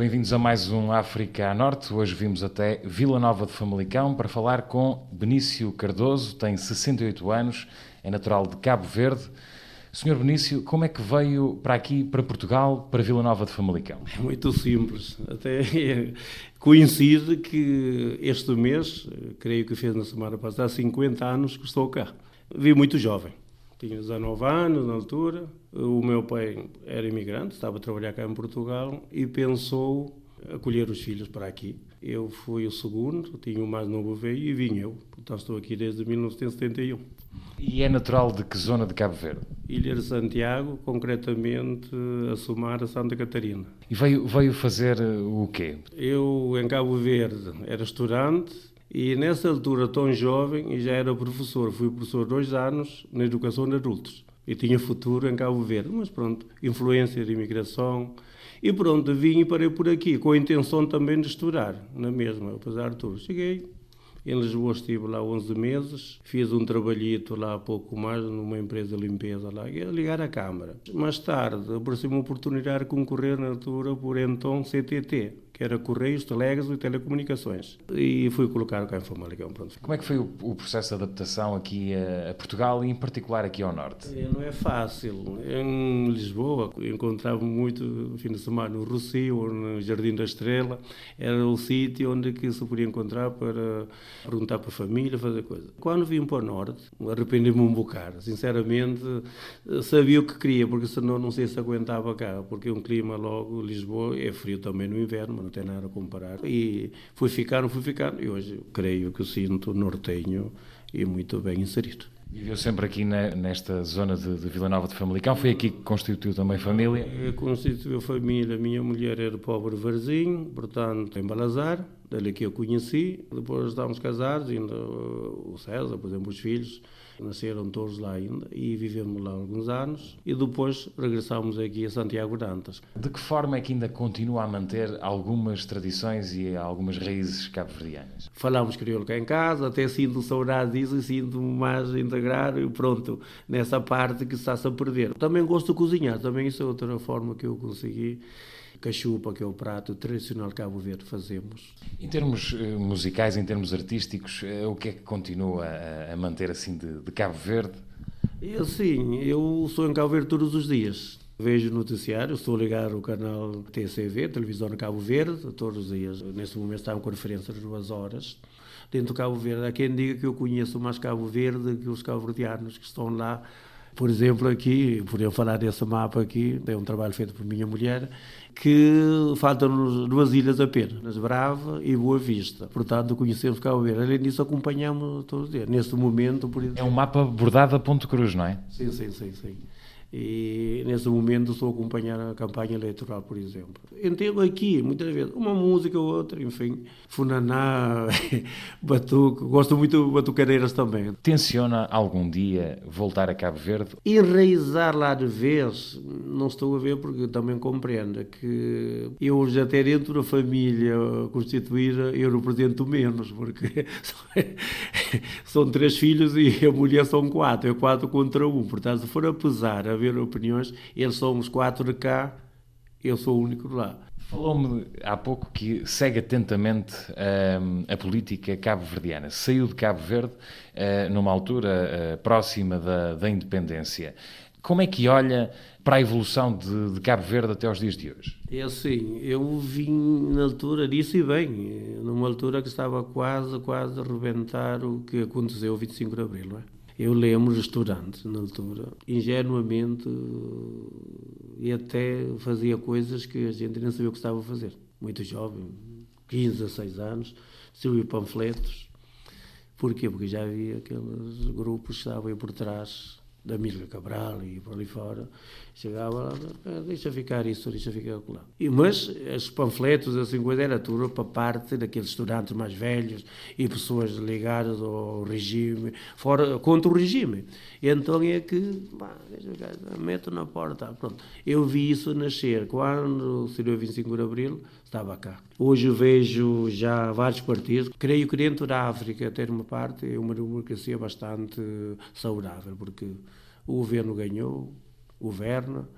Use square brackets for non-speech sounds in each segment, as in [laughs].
Bem-vindos a mais um África a Norte. Hoje vimos até Vila Nova de Famalicão para falar com Benício Cardoso, tem 68 anos, é natural de Cabo Verde. Senhor Benício, como é que veio para aqui, para Portugal, para Vila Nova de Famalicão? É muito simples. Até [laughs] coincide que este mês, creio que fez na semana passada, há 50 anos que estou cá. Vi muito jovem. Tinha 19 anos na altura. O meu pai era imigrante, estava a trabalhar cá em Portugal e pensou acolher os filhos para aqui. Eu fui o segundo, tinha o mais novo veio e vim eu. Portanto, estou aqui desde 1971. E é natural de que zona de Cabo Verde? Ilha de Santiago, concretamente a Somar, a Santa Catarina. E veio, veio fazer eh, o quê? Eu, em Cabo Verde, era estudante e nessa altura tão jovem e já era professor. Fui professor dois anos na educação de adultos. E tinha futuro em Cabo Verde, mas pronto, influência de imigração. E pronto, vim e parei por aqui, com a intenção também de estudar, na mesma, apesar de tudo. Cheguei, em Lisboa estive lá 11 meses, fiz um trabalhito lá pouco mais numa empresa de limpeza lá, ia ligar a câmara. Mais tarde apareceu uma oportunidade de concorrer na altura por então CTT, que era Correios, Telégrafos e Telecomunicações. E fui colocado cá em Famalicão. Pronto. Como é que foi o, o processo de adaptação aqui a, a, Portugal e em particular aqui ao Norte? É, não é fácil. Em Lisboa encontrava muito no fim de semana no Rocio, no Jardim da Estrela, era o sítio onde que se podia encontrar para perguntar para a família, fazer coisas. Quando vim para o Norte, arrependi-me um bocado. Sinceramente, sabia o que queria, porque senão não sei se aguentava cá, porque um clima logo, Lisboa, é frio também no inverno, mas não tem nada a comparar. E fui ficando, fui ficando, e hoje creio que sinto nortenho e muito bem inserido. Viveu sempre aqui na, nesta zona de, de, Vila Nova de Famalicão? Foi aqui que constituiu também família? Constituiu família. Minha mulher era pobre Varzinho, portanto, em Balazar, dali que eu conheci. Depois estávamos casados, ainda o César, por exemplo, os filhos nasceram todos lá ainda e vivemos lá alguns anos e depois regressámos aqui a Santiago de Antas. De que forma é que ainda continua a manter algumas tradições e algumas raízes cabo-verdianas? Falamos crioulo cá em casa, até sinto saudade disso e sinto-me mais integrar e pronto, nessa parte que está-se a perder. Também gosto de cozinhar, também isso é outra forma que eu consegui cachupa, que é o prato tradicional Cabo Verde, fazemos. Em termos uh, musicais, em termos artísticos, uh, o que é que continua a, manter assim de, de, Cabo Verde? Eu, sim, eu sou em Cabo Verde todos os dias. Vejo noticiário, estou a ligar o canal TCV, Televisão de Cabo Verde, todos os dias. Neste momento está uma conferência de duas horas dentro do Cabo Verde. Há quem diga que eu conheço mais Cabo Verde que os cabo-verdianos que estão lá por exemplo, aqui, por eu falar desse mapa aqui, é um trabalho feito por minha mulher, que faltam-nos duas ilhas apenas, Brava e Boa Vista. Portanto, conhecemos Cabo Verde. Além disso, acompanhamos todos os dias. Neste momento, por exemplo... É um mapa bordado a ponto cruz, não é? Sim, sim, sim, sim e nesse momento estou a acompanhar a campanha eleitoral, por exemplo. Entendo aqui, muitas vezes, uma música ou outra, enfim, funaná, [laughs] batuque, gosto muito de batucadeiras também. Tenciona algum dia voltar a Cabo Verde? Enraizar lá de vez, não estou a ver porque também compreendo que eu já até dentro da família constituída eu represento menos, porque [laughs] são três filhos e a mulher são quatro, é quatro contra um, portanto se for a pesar a haver opiniões, eles são os quatro de cá, eu sou o único de lá. Falou-me há pouco que segue atentamente uh, a política cabo-verdiana. Saiu de Cabo Verde uh, numa altura uh, próxima da, da, independência. Como é que olha para a evolução de, de, Cabo Verde até aos dias de hoje? É assim, eu vim na altura, disse bem, numa altura que estava quase, quase a rebentar o que aconteceu 25 de Abril, não é? Eu lembro estudantes na altura, ingenuamente, e até fazia coisas que a gente nem sabia o que estava a fazer. Muito jovem, 15, 16 anos, distribuía panfletos. Porquê? Porque já havia aqueles grupos que estavam aí por trás da Mirga Cabral e por ali fora, chegava lá, ah, deixa ficar isso, deixa ficar. E, mas os panfletos, assim, era tudo para parte daqueles estudantes mais velhos e pessoas ligadas ao regime, fora, contra o regime. E então é que, meto na porta, pronto. Eu vi isso nascer quando se deu 25 de Abril, estava cá. Hoje vejo já vários partidos. Creio que dentro da África, ter uma parte, é uma democracia bastante saudável, porque o governo ganhou, governa,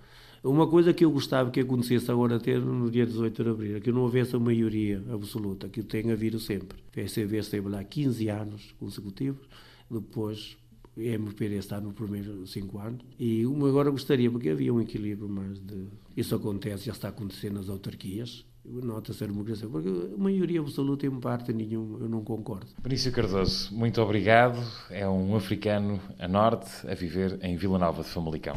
Uma coisa que eu gostava que acontecesse agora ter no dia 18 de abril, é que não houvesse a maioria absoluta, que tem havido sempre. O PSV esteve lá 15 anos consecutivos, depois MPD está no primeiro 5 anos, e agora gostaria, porque havia um equilíbrio mais de... Isso acontece, já está acontecendo nas autarquias, nota-se a democracia, porque a maioria absoluta, em parte nenhum, eu não concordo. Benício Cardoso, muito obrigado. É um africano a norte a viver em Vila Nova de Famalicão.